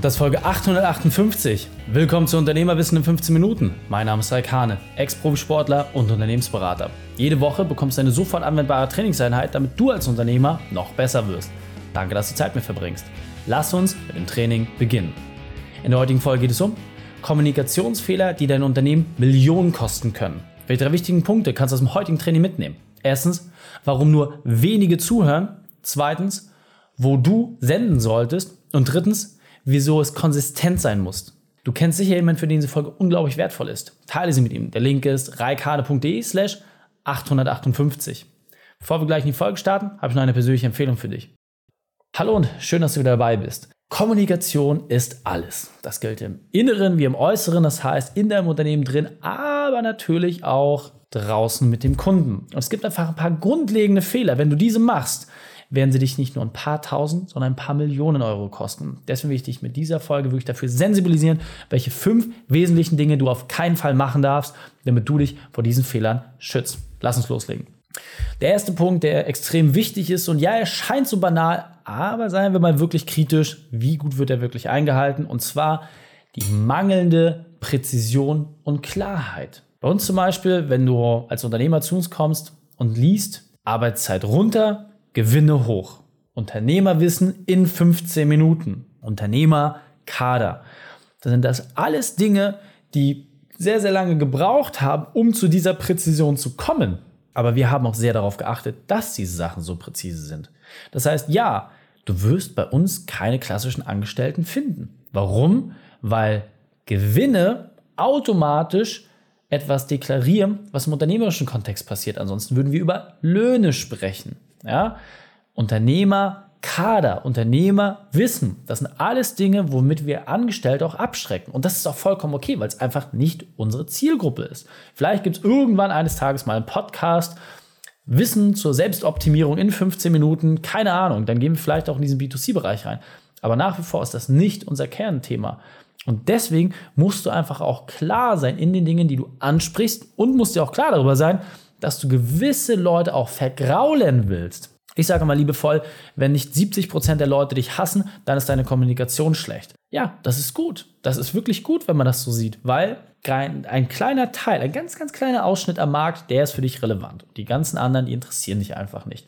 Das ist Folge 858. Willkommen zu Unternehmerwissen in 15 Minuten. Mein Name ist Raik Hane, Ex-Profisportler und Unternehmensberater. Jede Woche bekommst du eine sofort anwendbare Trainingseinheit, damit du als Unternehmer noch besser wirst. Danke, dass du Zeit mit verbringst. Lass uns mit dem Training beginnen. In der heutigen Folge geht es um Kommunikationsfehler, die dein Unternehmen Millionen kosten können. Welche drei wichtigen Punkte kannst du aus dem heutigen Training mitnehmen? Erstens, warum nur wenige zuhören. Zweitens, wo du senden solltest. Und drittens, wieso es konsistent sein muss. Du kennst sicher jemanden, für den diese Folge unglaublich wertvoll ist. Teile sie mit ihm. Der Link ist reikade.de slash 858. Bevor wir gleich in die Folge starten, habe ich noch eine persönliche Empfehlung für dich. Hallo und schön, dass du wieder dabei bist. Kommunikation ist alles. Das gilt im Inneren wie im Äußeren, das heißt in deinem Unternehmen drin, aber natürlich auch draußen mit dem Kunden. Und es gibt einfach ein paar grundlegende Fehler. Wenn du diese machst, werden sie dich nicht nur ein paar tausend, sondern ein paar Millionen Euro kosten. Deswegen will ich dich mit dieser Folge wirklich dafür sensibilisieren, welche fünf wesentlichen Dinge du auf keinen Fall machen darfst, damit du dich vor diesen Fehlern schützt. Lass uns loslegen. Der erste Punkt, der extrem wichtig ist, und ja, er scheint so banal, aber seien wir mal wirklich kritisch, wie gut wird er wirklich eingehalten? Und zwar die mangelnde Präzision und Klarheit. Bei uns zum Beispiel, wenn du als Unternehmer zu uns kommst und liest, Arbeitszeit runter, Gewinne hoch. Unternehmerwissen in 15 Minuten. Unternehmerkader. Das sind das alles Dinge, die sehr, sehr lange gebraucht haben, um zu dieser Präzision zu kommen. Aber wir haben auch sehr darauf geachtet, dass diese Sachen so präzise sind. Das heißt, ja, du wirst bei uns keine klassischen Angestellten finden. Warum? Weil Gewinne automatisch etwas deklarieren, was im unternehmerischen Kontext passiert. Ansonsten würden wir über Löhne sprechen. Ja? Unternehmer, Kader, Unternehmer, Wissen, das sind alles Dinge, womit wir Angestellte auch abschrecken. Und das ist auch vollkommen okay, weil es einfach nicht unsere Zielgruppe ist. Vielleicht gibt es irgendwann eines Tages mal einen Podcast, Wissen zur Selbstoptimierung in 15 Minuten, keine Ahnung, dann gehen wir vielleicht auch in diesen B2C-Bereich rein. Aber nach wie vor ist das nicht unser Kernthema. Und deswegen musst du einfach auch klar sein in den Dingen, die du ansprichst und musst dir auch klar darüber sein, dass du gewisse Leute auch vergraulen willst. Ich sage mal liebevoll, wenn nicht 70% der Leute dich hassen, dann ist deine Kommunikation schlecht. Ja, das ist gut. Das ist wirklich gut, wenn man das so sieht, weil ein kleiner Teil, ein ganz, ganz kleiner Ausschnitt am Markt, der ist für dich relevant. Die ganzen anderen, die interessieren dich einfach nicht.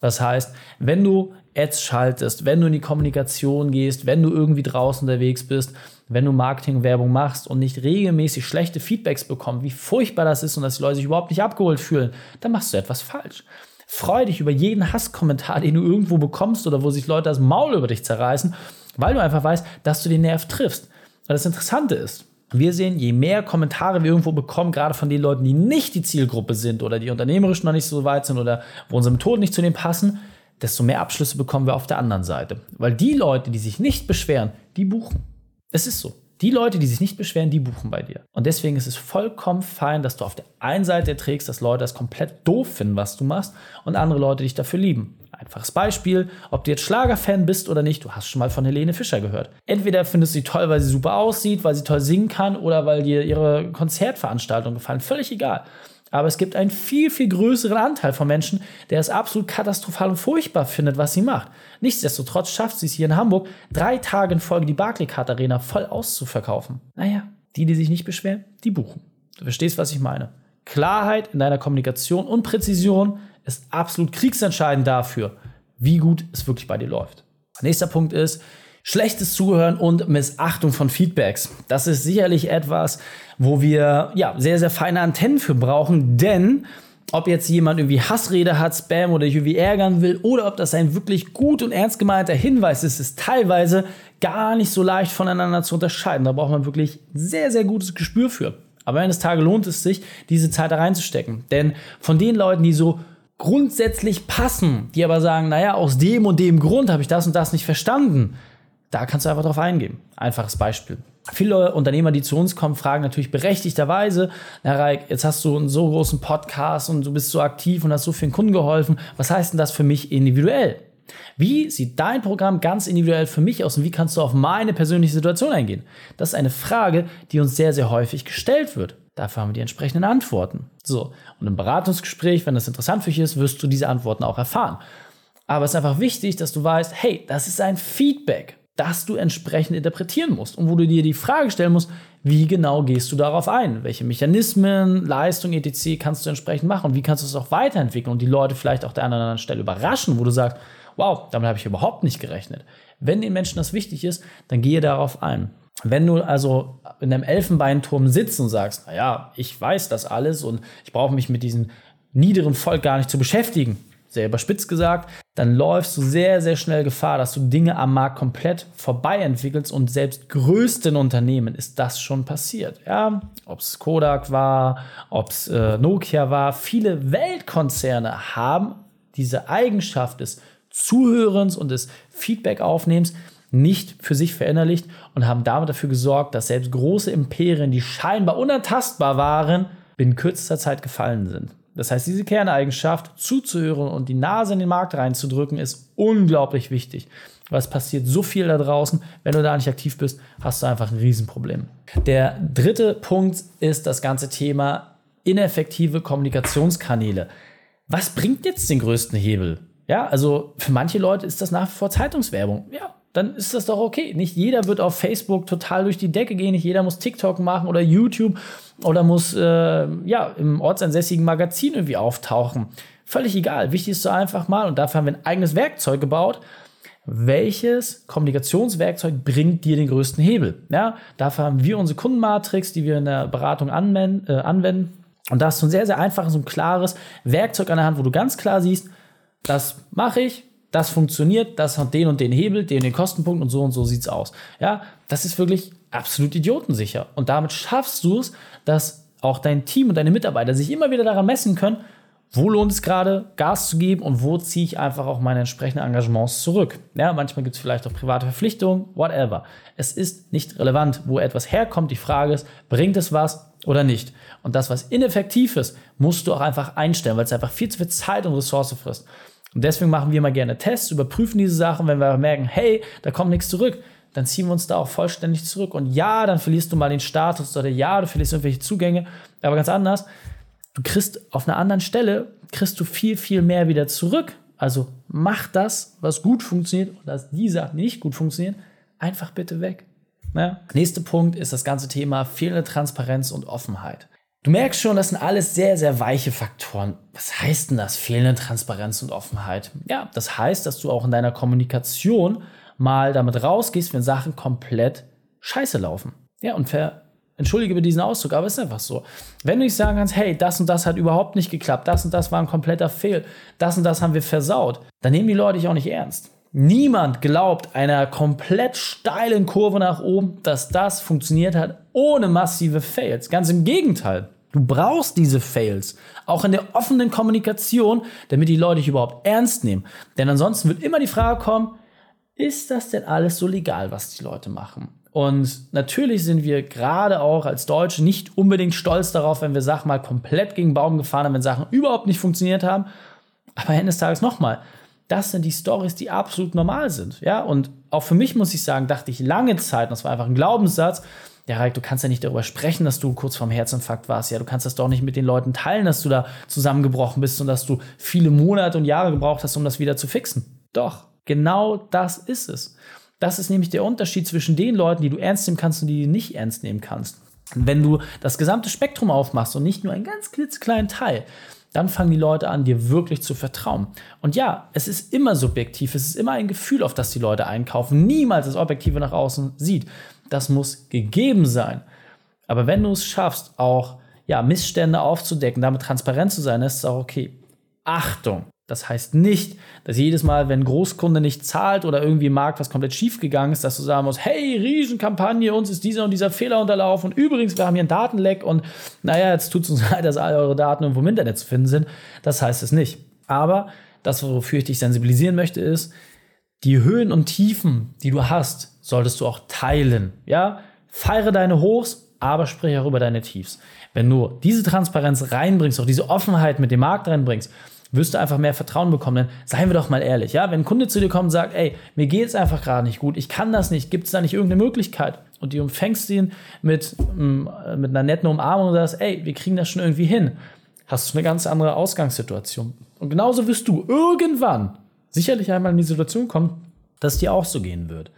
Das heißt, wenn du Ads schaltest, wenn du in die Kommunikation gehst, wenn du irgendwie draußen unterwegs bist, wenn du Marketingwerbung machst und nicht regelmäßig schlechte Feedbacks bekommst, wie furchtbar das ist und dass die Leute sich überhaupt nicht abgeholt fühlen, dann machst du etwas falsch. Freu dich über jeden Hasskommentar, den du irgendwo bekommst oder wo sich Leute das Maul über dich zerreißen, weil du einfach weißt, dass du den Nerv triffst. Weil das Interessante ist, wir sehen, je mehr Kommentare wir irgendwo bekommen, gerade von den Leuten, die nicht die Zielgruppe sind oder die unternehmerisch noch nicht so weit sind oder wo unsere Methoden nicht zu denen passen, desto mehr Abschlüsse bekommen wir auf der anderen Seite. Weil die Leute, die sich nicht beschweren, die buchen. Es ist so. Die Leute, die sich nicht beschweren, die buchen bei dir. Und deswegen ist es vollkommen fein, dass du auf der einen Seite erträgst, dass Leute das komplett doof finden, was du machst, und andere Leute dich dafür lieben. Einfaches Beispiel, ob du jetzt Schlagerfan bist oder nicht, du hast schon mal von Helene Fischer gehört. Entweder findest du sie toll, weil sie super aussieht, weil sie toll singen kann oder weil dir ihre Konzertveranstaltungen gefallen. Völlig egal. Aber es gibt einen viel, viel größeren Anteil von Menschen, der es absolut katastrophal und furchtbar findet, was sie macht. Nichtsdestotrotz schafft sie es hier in Hamburg, drei Tage in Folge die Barclaycard Arena voll auszuverkaufen. Naja, die, die sich nicht beschweren, die buchen. Du verstehst, was ich meine. Klarheit in deiner Kommunikation und Präzision ist absolut kriegsentscheidend dafür, wie gut es wirklich bei dir läuft. Nächster Punkt ist, Schlechtes Zuhören und Missachtung von Feedbacks. Das ist sicherlich etwas, wo wir ja sehr, sehr feine Antennen für brauchen, denn ob jetzt jemand irgendwie Hassrede hat, Spam oder irgendwie ärgern will oder ob das ein wirklich gut und ernst gemeinter Hinweis ist, ist teilweise gar nicht so leicht voneinander zu unterscheiden. Da braucht man wirklich sehr, sehr gutes Gespür für. Aber eines Tages lohnt es sich, diese Zeit da reinzustecken. Denn von den Leuten, die so grundsätzlich passen, die aber sagen, naja, aus dem und dem Grund habe ich das und das nicht verstanden, da kannst du einfach drauf eingehen. Einfaches Beispiel. Viele Unternehmer, die zu uns kommen, fragen natürlich berechtigterweise, na Raik, jetzt hast du einen so großen Podcast und du bist so aktiv und hast so vielen Kunden geholfen. Was heißt denn das für mich individuell? Wie sieht dein Programm ganz individuell für mich aus und wie kannst du auf meine persönliche Situation eingehen? Das ist eine Frage, die uns sehr, sehr häufig gestellt wird. Dafür haben wir die entsprechenden Antworten. So, und im Beratungsgespräch, wenn das interessant für dich ist, wirst du diese Antworten auch erfahren. Aber es ist einfach wichtig, dass du weißt, hey, das ist ein Feedback. Das du entsprechend interpretieren musst und wo du dir die Frage stellen musst, wie genau gehst du darauf ein? Welche Mechanismen, Leistung, etc. kannst du entsprechend machen und wie kannst du es auch weiterentwickeln und die Leute vielleicht auch der anderen Stelle überraschen, wo du sagst, wow, damit habe ich überhaupt nicht gerechnet. Wenn den Menschen das wichtig ist, dann gehe darauf ein. Wenn du also in einem Elfenbeinturm sitzt und sagst, naja, ich weiß das alles und ich brauche mich mit diesem niederen Volk gar nicht zu beschäftigen, sehr überspitzt gesagt, dann läufst du sehr, sehr schnell Gefahr, dass du Dinge am Markt komplett vorbei entwickelst und selbst größten Unternehmen ist das schon passiert. Ja, ob es Kodak war, ob es äh, Nokia war, viele Weltkonzerne haben diese Eigenschaft des Zuhörens und des Feedback-Aufnehmens nicht für sich verinnerlicht und haben damit dafür gesorgt, dass selbst große Imperien, die scheinbar unantastbar waren, binnen kürzester Zeit gefallen sind. Das heißt, diese Kerneigenschaft, zuzuhören und die Nase in den Markt reinzudrücken, ist unglaublich wichtig. Weil es passiert so viel da draußen. Wenn du da nicht aktiv bist, hast du einfach ein Riesenproblem. Der dritte Punkt ist das ganze Thema ineffektive Kommunikationskanäle. Was bringt jetzt den größten Hebel? Ja, also für manche Leute ist das nach wie vor Zeitungswerbung. Ja, dann ist das doch okay. Nicht jeder wird auf Facebook total durch die Decke gehen, nicht jeder muss TikTok machen oder YouTube oder muss äh, ja im ortsansässigen Magazin irgendwie auftauchen. Völlig egal. Wichtig ist so einfach mal, und dafür haben wir ein eigenes Werkzeug gebaut. Welches Kommunikationswerkzeug bringt dir den größten Hebel? Ja, dafür haben wir unsere Kundenmatrix, die wir in der Beratung anwenden. Äh, anwenden. Und da hast du ein sehr, sehr einfaches und klares Werkzeug an der Hand, wo du ganz klar siehst, das mache ich, das funktioniert, das hat den und den Hebel, den und den Kostenpunkt und so und so sieht's aus. Ja, das ist wirklich absolut idiotensicher. Und damit schaffst du es, dass auch dein Team und deine Mitarbeiter sich immer wieder daran messen können, wo lohnt es gerade, Gas zu geben und wo ziehe ich einfach auch meine entsprechenden Engagements zurück. Ja, manchmal gibt es vielleicht auch private Verpflichtungen, whatever. Es ist nicht relevant, wo etwas herkommt. Die Frage ist, bringt es was oder nicht? Und das, was ineffektiv ist, musst du auch einfach einstellen, weil es einfach viel zu viel Zeit und Ressource frisst. Und deswegen machen wir mal gerne Tests, überprüfen diese Sachen. Wenn wir merken, hey, da kommt nichts zurück, dann ziehen wir uns da auch vollständig zurück. Und ja, dann verlierst du mal den Status oder ja, du verlierst irgendwelche Zugänge. Aber ganz anders, du kriegst auf einer anderen Stelle, kriegst du viel, viel mehr wieder zurück. Also mach das, was gut funktioniert und dass die Sachen, die nicht gut funktionieren, einfach bitte weg. Ja. Nächster Punkt ist das ganze Thema fehlende Transparenz und Offenheit. Du merkst schon, das sind alles sehr, sehr weiche Faktoren. Was heißt denn das? Fehlende Transparenz und Offenheit. Ja, das heißt, dass du auch in deiner Kommunikation mal damit rausgehst, wenn Sachen komplett scheiße laufen. Ja, und ver entschuldige über diesen Ausdruck, aber es ist einfach so. Wenn du nicht sagen kannst, hey, das und das hat überhaupt nicht geklappt, das und das war ein kompletter Fehl, das und das haben wir versaut, dann nehmen die Leute dich auch nicht ernst. Niemand glaubt einer komplett steilen Kurve nach oben, dass das funktioniert hat ohne massive Fails. Ganz im Gegenteil. Du brauchst diese Fails, auch in der offenen Kommunikation, damit die Leute dich überhaupt ernst nehmen. Denn ansonsten wird immer die Frage kommen, ist das denn alles so legal, was die Leute machen? Und natürlich sind wir gerade auch als Deutsche nicht unbedingt stolz darauf, wenn wir Sachen mal komplett gegen Baum gefahren haben, wenn Sachen überhaupt nicht funktioniert haben. Aber Ende des Tages nochmal, das sind die Stories, die absolut normal sind. Ja, und auch für mich muss ich sagen, dachte ich lange Zeit, das war einfach ein Glaubenssatz, ja, Raik, du kannst ja nicht darüber sprechen, dass du kurz vorm Herzinfarkt warst. Ja, du kannst das doch nicht mit den Leuten teilen, dass du da zusammengebrochen bist und dass du viele Monate und Jahre gebraucht hast, um das wieder zu fixen. Doch, genau das ist es. Das ist nämlich der Unterschied zwischen den Leuten, die du ernst nehmen kannst und die du nicht ernst nehmen kannst. Wenn du das gesamte Spektrum aufmachst und nicht nur einen ganz klitzekleinen Teil, dann fangen die Leute an, dir wirklich zu vertrauen. Und ja, es ist immer subjektiv, es ist immer ein Gefühl, auf das die Leute einkaufen, niemals das Objektive nach außen sieht das muss gegeben sein. Aber wenn du es schaffst, auch ja, Missstände aufzudecken, damit transparent zu sein, ist es auch okay. Achtung! Das heißt nicht, dass jedes Mal, wenn Großkunde nicht zahlt oder irgendwie im Markt was komplett schief gegangen ist, dass du sagen musst, hey, Riesenkampagne, uns ist dieser und dieser Fehler unterlaufen und übrigens, wir haben hier einen Datenleck und naja, jetzt tut es uns leid, dass all eure Daten irgendwo im Internet zu finden sind. Das heißt es nicht. Aber das, wofür ich dich sensibilisieren möchte, ist, die Höhen und Tiefen, die du hast, solltest du auch teilen. Ja, feiere deine Hochs, aber sprich auch über deine Tiefs. Wenn du diese Transparenz reinbringst, auch diese Offenheit mit dem Markt reinbringst, wirst du einfach mehr Vertrauen bekommen. Denn seien wir doch mal ehrlich, ja, wenn ein Kunde zu dir kommt und sagt, ey, mir geht es einfach gerade nicht gut, ich kann das nicht, gibt es da nicht irgendeine Möglichkeit? Und du umfängst ihn mit, mm, mit einer netten Umarmung und sagst, ey, wir kriegen das schon irgendwie hin, hast du eine ganz andere Ausgangssituation. Und genauso wirst du irgendwann sicherlich einmal in die Situation kommen, dass es dir auch so gehen wird.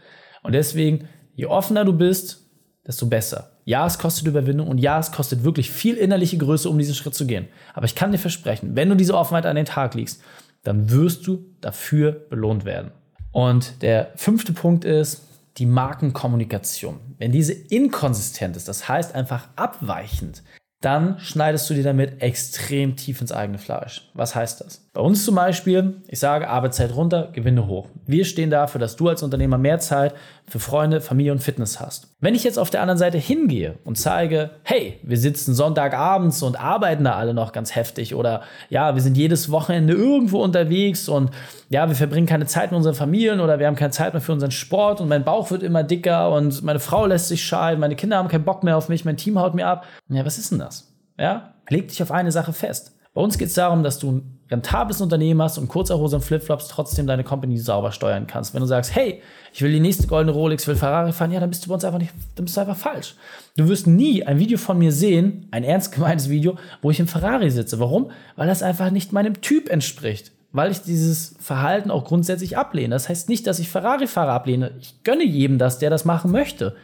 Und deswegen, je offener du bist, desto besser. Ja, es kostet Überwindung und ja, es kostet wirklich viel innerliche Größe, um diesen Schritt zu gehen. Aber ich kann dir versprechen, wenn du diese Offenheit an den Tag legst, dann wirst du dafür belohnt werden. Und der fünfte Punkt ist die Markenkommunikation. Wenn diese inkonsistent ist, das heißt einfach abweichend, dann schneidest du dir damit extrem tief ins eigene Fleisch. Was heißt das? Bei uns zum Beispiel, ich sage Arbeitszeit runter, Gewinne hoch. Wir stehen dafür, dass du als Unternehmer mehr Zeit für Freunde, Familie und Fitness hast. Wenn ich jetzt auf der anderen Seite hingehe und zeige, hey, wir sitzen Sonntagabends und arbeiten da alle noch ganz heftig oder ja, wir sind jedes Wochenende irgendwo unterwegs und ja, wir verbringen keine Zeit mit unseren Familien oder wir haben keine Zeit mehr für unseren Sport und mein Bauch wird immer dicker und meine Frau lässt sich scheiden, meine Kinder haben keinen Bock mehr auf mich, mein Team haut mir ab. Ja, was ist denn das? Ja, leg dich auf eine Sache fest. Bei uns geht es darum, dass du ein rentables Unternehmen hast und kurzer Hose und Flipflops trotzdem deine Company sauber steuern kannst. Wenn du sagst, hey, ich will die nächste goldene Rolex, will Ferrari fahren, ja, dann bist du bei uns einfach nicht, dann bist du einfach falsch. Du wirst nie ein Video von mir sehen, ein ernst gemeintes Video, wo ich im Ferrari sitze. Warum? Weil das einfach nicht meinem Typ entspricht. Weil ich dieses Verhalten auch grundsätzlich ablehne. Das heißt nicht, dass ich Ferrari-Fahrer ablehne. Ich gönne jedem das, der das machen möchte.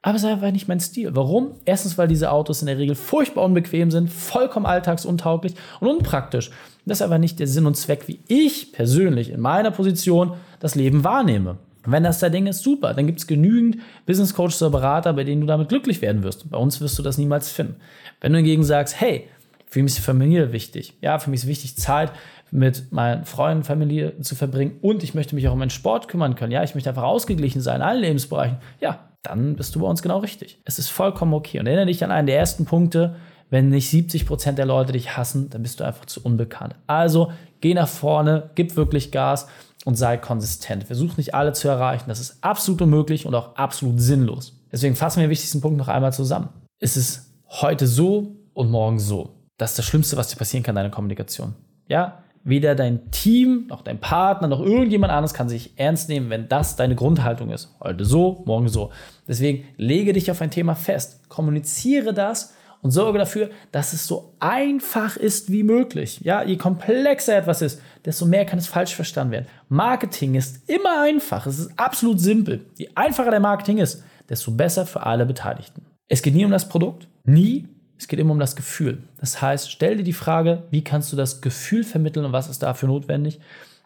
Aber es ist einfach nicht mein Stil. Warum? Erstens, weil diese Autos in der Regel furchtbar unbequem sind, vollkommen alltagsuntauglich und unpraktisch. Das ist aber nicht der Sinn und Zweck, wie ich persönlich in meiner Position das Leben wahrnehme. Wenn das der Ding ist, super. Dann gibt es genügend Business Coaches oder Berater, bei denen du damit glücklich werden wirst. Bei uns wirst du das niemals finden. Wenn du hingegen sagst, hey, für mich ist Familie wichtig. Ja, für mich ist wichtig, Zeit mit meinen Freunden, Familie zu verbringen und ich möchte mich auch um meinen Sport kümmern können. Ja, ich möchte einfach ausgeglichen sein in allen Lebensbereichen. Ja, dann bist du bei uns genau richtig. Es ist vollkommen okay. Und erinnere dich an einen der ersten Punkte, wenn nicht 70 Prozent der Leute dich hassen, dann bist du einfach zu unbekannt. Also geh nach vorne, gib wirklich Gas und sei konsistent. Versuch nicht alle zu erreichen. Das ist absolut unmöglich und auch absolut sinnlos. Deswegen fassen wir den wichtigsten Punkt noch einmal zusammen. Es ist heute so und morgen so. Das ist das Schlimmste, was dir passieren kann, deine Kommunikation. Ja, weder dein Team, noch dein Partner, noch irgendjemand anderes kann sich ernst nehmen, wenn das deine Grundhaltung ist. Heute so, morgen so. Deswegen lege dich auf ein Thema fest, kommuniziere das und sorge dafür, dass es so einfach ist wie möglich. Ja, je komplexer etwas ist, desto mehr kann es falsch verstanden werden. Marketing ist immer einfach, es ist absolut simpel. Je einfacher der Marketing ist, desto besser für alle Beteiligten. Es geht nie um das Produkt, nie es geht immer um das Gefühl. Das heißt, stell dir die Frage, wie kannst du das Gefühl vermitteln und was ist dafür notwendig?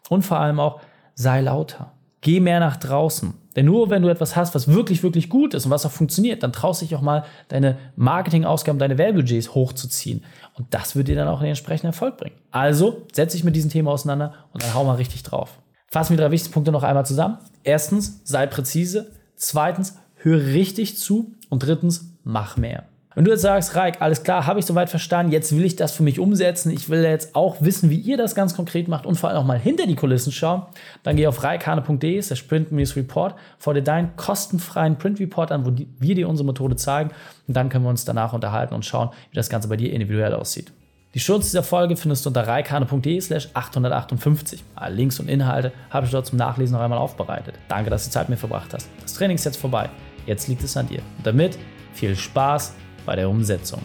Und vor allem auch, sei lauter. Geh mehr nach draußen. Denn nur wenn du etwas hast, was wirklich, wirklich gut ist und was auch funktioniert, dann traust du dich auch mal, deine Marketingausgaben, deine Werbebudgets hochzuziehen. Und das wird dir dann auch den entsprechenden Erfolg bringen. Also setz dich mit diesem Thema auseinander und dann hau mal richtig drauf. Fassen wir drei wichtigsten Punkte noch einmal zusammen. Erstens, sei präzise. Zweitens, hör richtig zu. Und drittens, mach mehr. Wenn du jetzt sagst, Raik, alles klar, habe ich soweit verstanden, jetzt will ich das für mich umsetzen, ich will jetzt auch wissen, wie ihr das ganz konkret macht und vor allem auch mal hinter die Kulissen schauen, dann geh auf reikhane.de, der Print News Report, dir deinen kostenfreien Print Report an, wo wir dir unsere Methode zeigen und dann können wir uns danach unterhalten und schauen, wie das Ganze bei dir individuell aussieht. Die Schutz dieser Folge findest du unter reikane.de slash 858. Alle Links und Inhalte habe ich dort zum Nachlesen noch einmal aufbereitet. Danke, dass du Zeit mit mir verbracht hast. Das Training ist jetzt vorbei. Jetzt liegt es an dir. Und damit viel Spaß bei der Umsetzung.